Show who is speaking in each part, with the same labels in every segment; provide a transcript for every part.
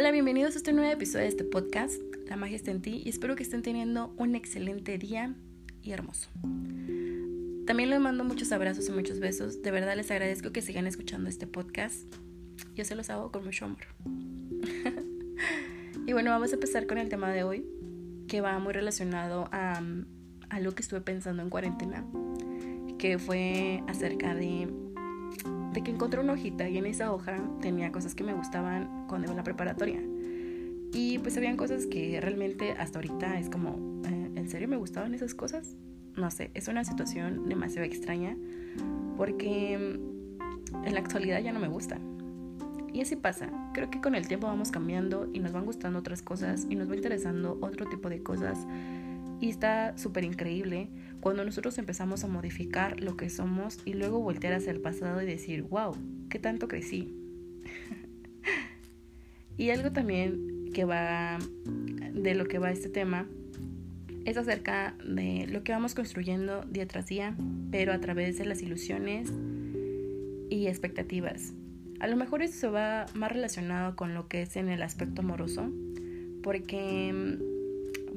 Speaker 1: Hola, bienvenidos a este nuevo episodio de este podcast, La magia está en ti, y espero que estén teniendo un excelente día y hermoso. También les mando muchos abrazos y muchos besos. De verdad les agradezco que sigan escuchando este podcast. Yo se los hago con mucho amor. y bueno, vamos a empezar con el tema de hoy, que va muy relacionado a, a lo que estuve pensando en cuarentena, que fue acerca de de que encontré una hojita y en esa hoja tenía cosas que me gustaban cuando iba a la preparatoria. Y pues habían cosas que realmente hasta ahorita es como, eh, ¿en serio me gustaban esas cosas? No sé, es una situación demasiado extraña porque mm, en la actualidad ya no me gusta. Y así pasa, creo que con el tiempo vamos cambiando y nos van gustando otras cosas y nos va interesando otro tipo de cosas y está súper increíble cuando nosotros empezamos a modificar lo que somos y luego voltear hacia el pasado y decir, wow, ¿qué tanto crecí? y algo también que va de lo que va este tema es acerca de lo que vamos construyendo día tras día, pero a través de las ilusiones y expectativas. A lo mejor eso se va más relacionado con lo que es en el aspecto amoroso, porque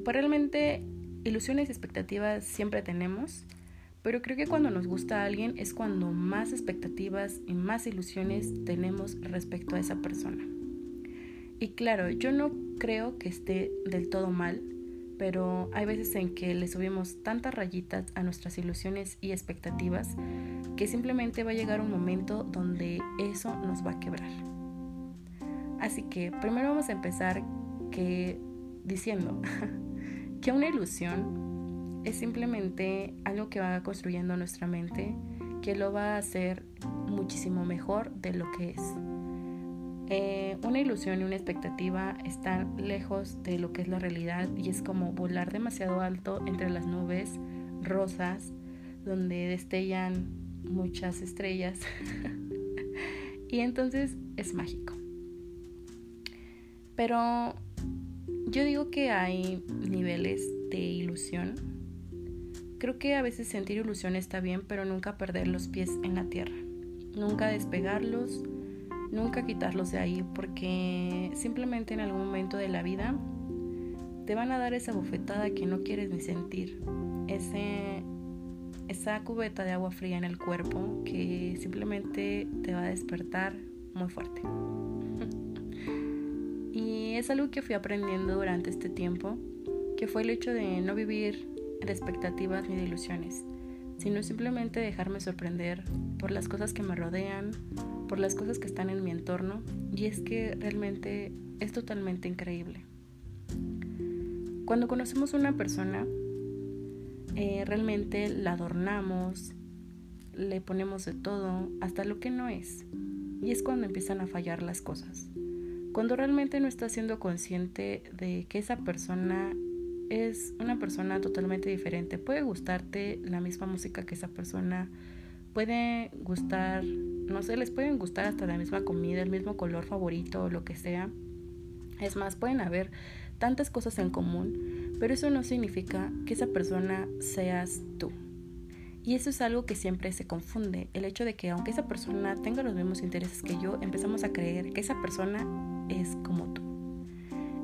Speaker 1: pues realmente Ilusiones y expectativas siempre tenemos, pero creo que cuando nos gusta a alguien es cuando más expectativas y más ilusiones tenemos respecto a esa persona. Y claro, yo no creo que esté del todo mal, pero hay veces en que le subimos tantas rayitas a nuestras ilusiones y expectativas que simplemente va a llegar un momento donde eso nos va a quebrar. Así que primero vamos a empezar que diciendo que una ilusión es simplemente algo que va construyendo nuestra mente, que lo va a hacer muchísimo mejor de lo que es. Eh, una ilusión y una expectativa están lejos de lo que es la realidad y es como volar demasiado alto entre las nubes rosas donde destellan muchas estrellas y entonces es mágico. Pero yo digo que hay niveles de ilusión. Creo que a veces sentir ilusión está bien, pero nunca perder los pies en la tierra. Nunca despegarlos, nunca quitarlos de ahí, porque simplemente en algún momento de la vida te van a dar esa bofetada que no quieres ni sentir. Ese, esa cubeta de agua fría en el cuerpo que simplemente te va a despertar muy fuerte es algo que fui aprendiendo durante este tiempo, que fue el hecho de no vivir de expectativas ni de ilusiones, sino simplemente dejarme sorprender por las cosas que me rodean, por las cosas que están en mi entorno, y es que realmente es totalmente increíble. Cuando conocemos a una persona, eh, realmente la adornamos, le ponemos de todo, hasta lo que no es, y es cuando empiezan a fallar las cosas. Cuando realmente no estás siendo consciente de que esa persona es una persona totalmente diferente. Puede gustarte la misma música que esa persona, puede gustar, no sé, les pueden gustar hasta la misma comida, el mismo color favorito lo que sea. Es más, pueden haber tantas cosas en común, pero eso no significa que esa persona seas tú. Y eso es algo que siempre se confunde, el hecho de que aunque esa persona tenga los mismos intereses que yo, empezamos a creer que esa persona es como tú.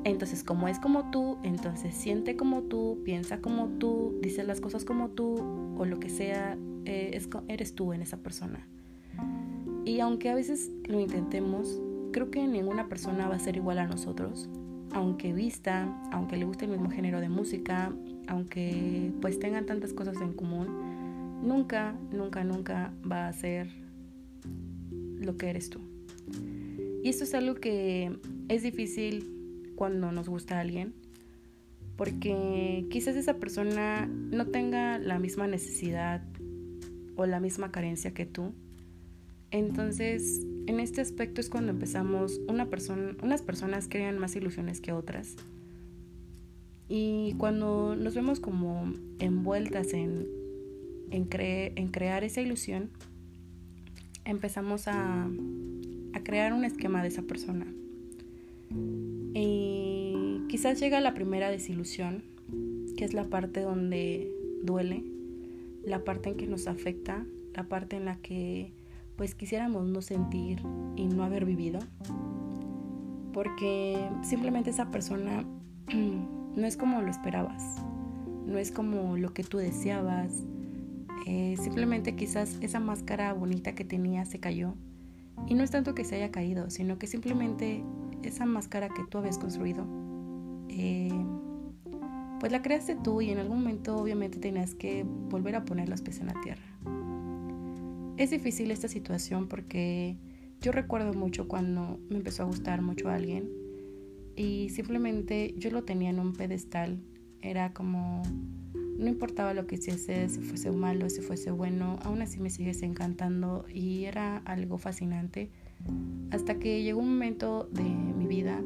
Speaker 1: Entonces, como es como tú, entonces siente como tú, piensa como tú, dice las cosas como tú o lo que sea, eh, eres tú en esa persona. Y aunque a veces lo intentemos, creo que ninguna persona va a ser igual a nosotros, aunque vista, aunque le guste el mismo género de música, aunque pues tengan tantas cosas en común, nunca, nunca, nunca va a ser lo que eres tú. Y esto es algo que es difícil cuando nos gusta a alguien, porque quizás esa persona no tenga la misma necesidad o la misma carencia que tú. Entonces, en este aspecto es cuando empezamos, una persona, unas personas crean más ilusiones que otras. Y cuando nos vemos como envueltas en, en crear esa ilusión, empezamos a, a crear un esquema de esa persona. Y quizás llega la primera desilusión, que es la parte donde duele, la parte en que nos afecta, la parte en la que pues quisiéramos no sentir y no haber vivido. porque simplemente esa persona no es como lo esperabas, no es como lo que tú deseabas, eh, simplemente quizás esa máscara bonita que tenía se cayó. Y no es tanto que se haya caído, sino que simplemente esa máscara que tú habías construido, eh, pues la creaste tú y en algún momento obviamente tenías que volver a poner los pies en la tierra. Es difícil esta situación porque yo recuerdo mucho cuando me empezó a gustar mucho a alguien y simplemente yo lo tenía en un pedestal. Era como, no importaba lo que hiciese, si fuese malo, si fuese bueno, aún así me sigues encantando y era algo fascinante. Hasta que llegó un momento de mi vida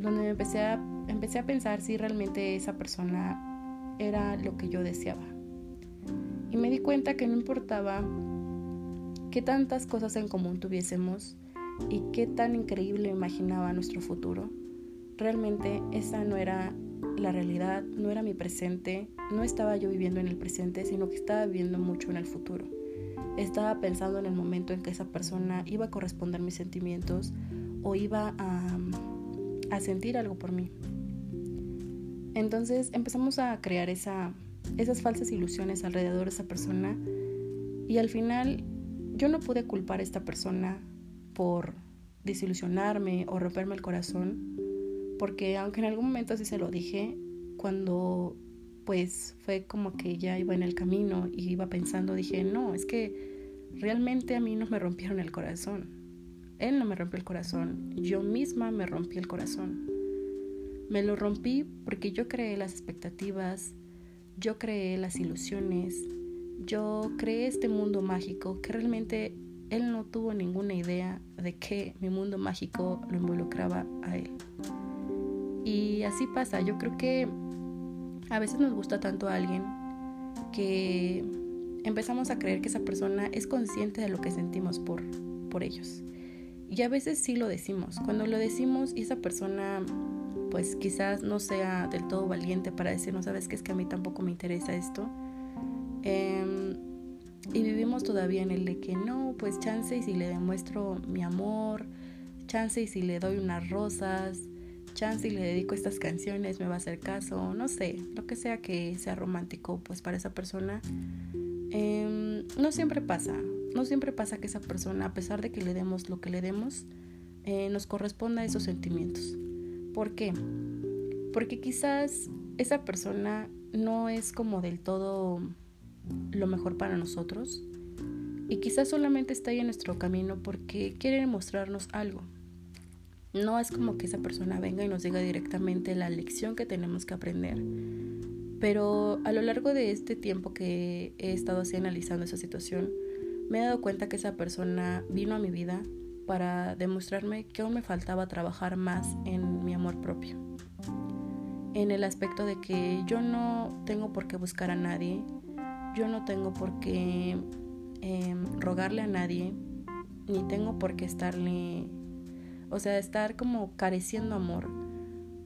Speaker 1: donde me empecé a, empecé a pensar si realmente esa persona era lo que yo deseaba. Y me di cuenta que no importaba qué tantas cosas en común tuviésemos y qué tan increíble imaginaba nuestro futuro. Realmente esa no era la realidad, no era mi presente, no estaba yo viviendo en el presente, sino que estaba viviendo mucho en el futuro. Estaba pensando en el momento en que esa persona iba a corresponder mis sentimientos o iba a, sentir algo por mí. Entonces empezamos a crear esa, esas falsas ilusiones alrededor de esa persona y al final yo no pude culpar a esta persona por desilusionarme o romperme el corazón, porque aunque en algún momento sí se lo dije, cuando pues fue como que ya iba en el camino y iba pensando, dije, no, es que realmente a mí no me rompieron el corazón. Él no me rompió el corazón, yo misma me rompí el corazón. Me lo rompí porque yo creé las expectativas, yo creé las ilusiones, yo creé este mundo mágico que realmente él no tuvo ninguna idea de que mi mundo mágico lo involucraba a él. Así pasa, yo creo que a veces nos gusta tanto a alguien que empezamos a creer que esa persona es consciente de lo que sentimos por, por ellos. Y a veces sí lo decimos. Cuando lo decimos y esa persona pues quizás no sea del todo valiente para decir, no sabes que es que a mí tampoco me interesa esto, Em, y vivimos todavía en el de que no, pues chance y si le demuestro mi amor, chance y si le doy unas rosas, chance y le dedico estas canciones me va a hacer caso, no sé, lo que sea que sea romántico pues para esa persona. Em, no siempre pasa, no siempre pasa que esa persona, a pesar de que le demos lo que le demos, eh, nos corresponda a esos sentimientos. ¿Por qué? Porque quizás esa persona no es como del todo lo mejor para nosotros y quizás solamente está ahí en nuestro camino porque quiere mostrarnos algo. No es como que esa persona venga y nos diga directamente la lección que tenemos que aprender. Pero a lo largo de este tiempo que he estado así analizando esa situación, me he dado cuenta que esa persona vino a mi vida para demostrarme que aún me faltaba trabajar más en mi amor propio. En el aspecto de que yo no tengo por qué buscar a nadie, yo no tengo por qué em, rogarle a nadie, ni tengo por qué estarle, o sea, estar como careciendo amor,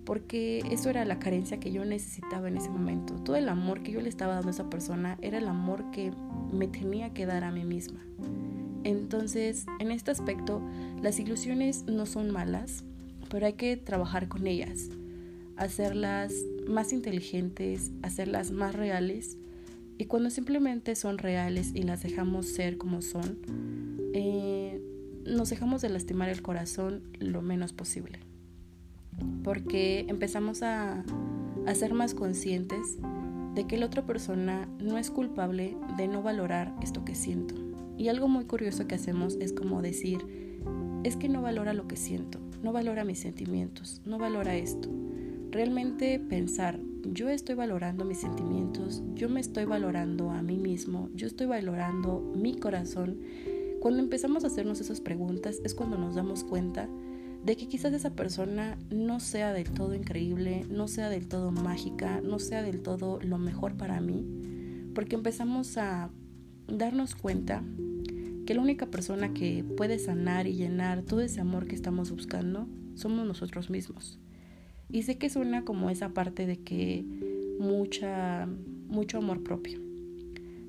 Speaker 1: porque eso era la carencia que yo necesitaba en ese momento. Todo el amor que yo le estaba dando a esa persona era el amor que me tenía que dar a mí misma. Entonces, en este aspecto, las ilusiones no son malas, pero hay que trabajar con ellas, hacerlas más inteligentes, hacerlas más reales y cuando simplemente son reales y las dejamos ser como son, eh, nos dejamos de lastimar el corazón lo menos posible. Porque empezamos a, ser más conscientes de que la otra persona no es culpable de no valorar esto que siento. Y algo muy curioso que hacemos es como decir, es que no valora lo que siento, no valora mis sentimientos, no valora esto. Realmente pensar, yo estoy valorando mis sentimientos, yo me estoy valorando a mí mismo, yo estoy valorando mi corazón. Cuando empezamos a hacernos esas preguntas es cuando nos damos cuenta de que quizás esa persona no sea del todo increíble, no sea del todo mágica, no sea del todo lo mejor para mí, porque empezamos a darnos cuenta que la única persona que puede sanar y llenar todo ese amor que estamos buscando somos nosotros mismos. Y sé que suena como esa parte de que mucha, mucho amor propio.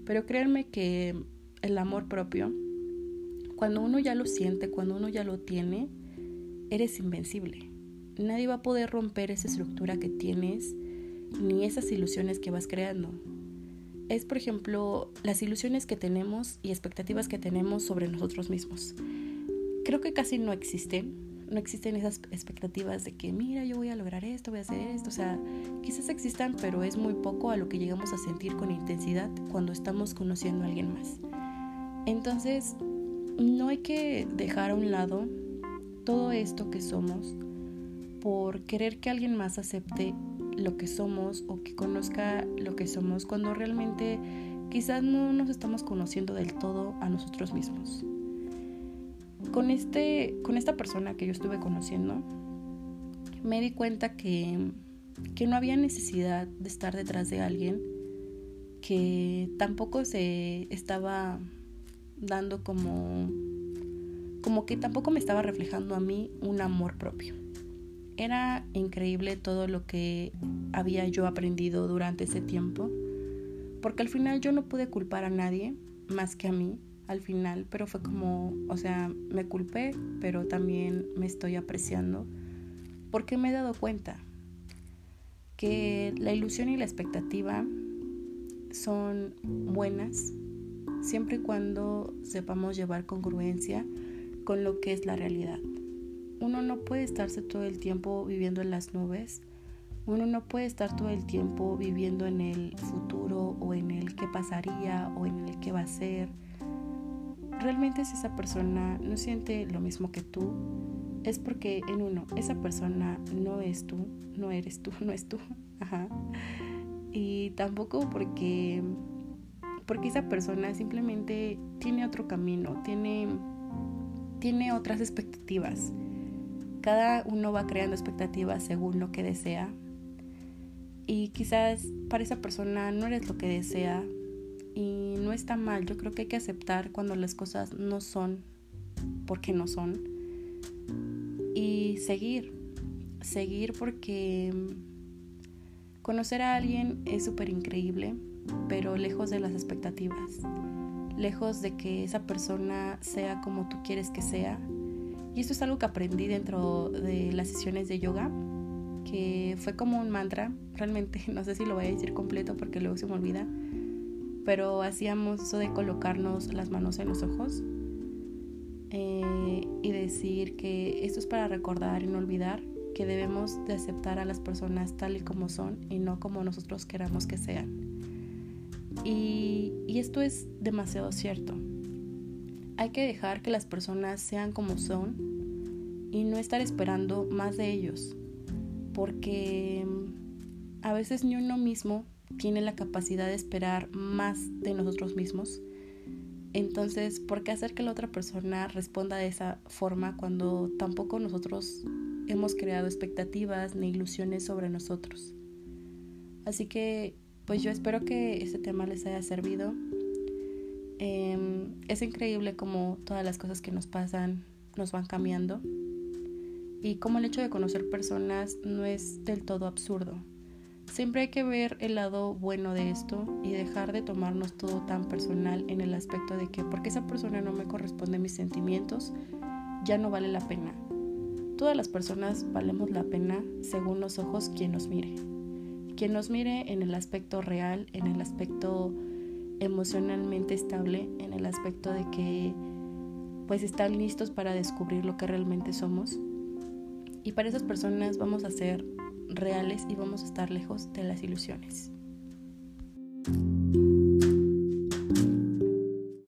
Speaker 1: Pero créanme que el amor propio, cuando uno ya lo siente, cuando uno ya lo tiene, eres invencible. nadie va a poder romper esa estructura que tienes ni esas ilusiones que vas creando. Es, por ejemplo, las ilusiones que tenemos y expectativas que tenemos sobre nosotros mismos. Creo que casi no existen. No existen esas expectativas de que, mira, yo voy a lograr esto, voy a hacer esto. O sea, quizás existan, pero es muy poco a lo que llegamos a sentir con intensidad cuando estamos conociendo a alguien más. Entonces, no hay que dejar a un lado todo esto que somos por querer que alguien más acepte lo que somos o que conozca lo que somos cuando realmente quizás no nos estamos conociendo del todo a nosotros mismos. Con, este, con esta persona que yo estuve conociendo, me di cuenta que, que no había necesidad de estar detrás de alguien, que tampoco se estaba dando como, como que tampoco me estaba reflejando a mí un amor propio. Era increíble todo lo que había yo aprendido durante ese tiempo, porque al final yo no pude culpar a nadie más que a mí al final, pero fue como, o sea, me culpé, pero también me estoy apreciando, porque me he dado cuenta que la ilusión y la expectativa son buenas siempre y cuando sepamos llevar congruencia con lo que es la realidad uno no puede estarse todo el tiempo viviendo en las nubes. Uno no puede estar todo el tiempo viviendo en el futuro o en el qué pasaría o en el qué va a ser. Realmente si esa persona no siente lo mismo que tú, es porque en uno, esa persona no es tú, no eres tú, no es tú. Y tampoco porque, porque esa persona simplemente tiene otro camino, tiene, tiene otras expectativas cada uno va creando expectativas según lo que desea. Y quizás para esa persona no eres lo que desea y no está mal. Yo creo que hay que aceptar cuando las cosas no son porque no son. Y seguir, seguir porque conocer a alguien es súper increíble, pero lejos de las expectativas, lejos de que esa persona sea como tú quieres que sea y esto es algo que aprendí dentro de las sesiones de yoga, que fue como un mantra. Realmente no sé si lo voy a decir completo porque luego se me olvida. Pero hacíamos eso de colocarnos las manos en los ojos eh, y decir que esto es para recordar y no olvidar que debemos de aceptar a las personas tal y como son y no como nosotros queramos que sean. Y esto es demasiado cierto hay que dejar que las personas sean como son y no estar esperando más de ellos, porque mm, a veces ni uno mismo tiene la capacidad de esperar más de nosotros mismos. Entonces, ¿por qué hacer que la otra persona responda de esa forma cuando tampoco nosotros hemos creado expectativas ni ilusiones sobre nosotros? Así que, pues yo espero que este tema les haya servido Em, es increíble cómo todas las cosas que nos pasan nos van cambiando y cómo el hecho de conocer personas no es del todo absurdo. Siempre hay que ver el lado bueno de esto y dejar de tomarnos todo tan personal en el aspecto de que porque esa persona no me corresponde mis sentimientos, ya no vale la pena. Todas las personas valemos la pena según los ojos quien nos mire. Quien nos mire en el aspecto real, en el aspecto emocionalmente estable en el aspecto de que pues están listos para descubrir lo que realmente somos. Y para esas personas vamos a ser reales y vamos a estar lejos de las ilusiones.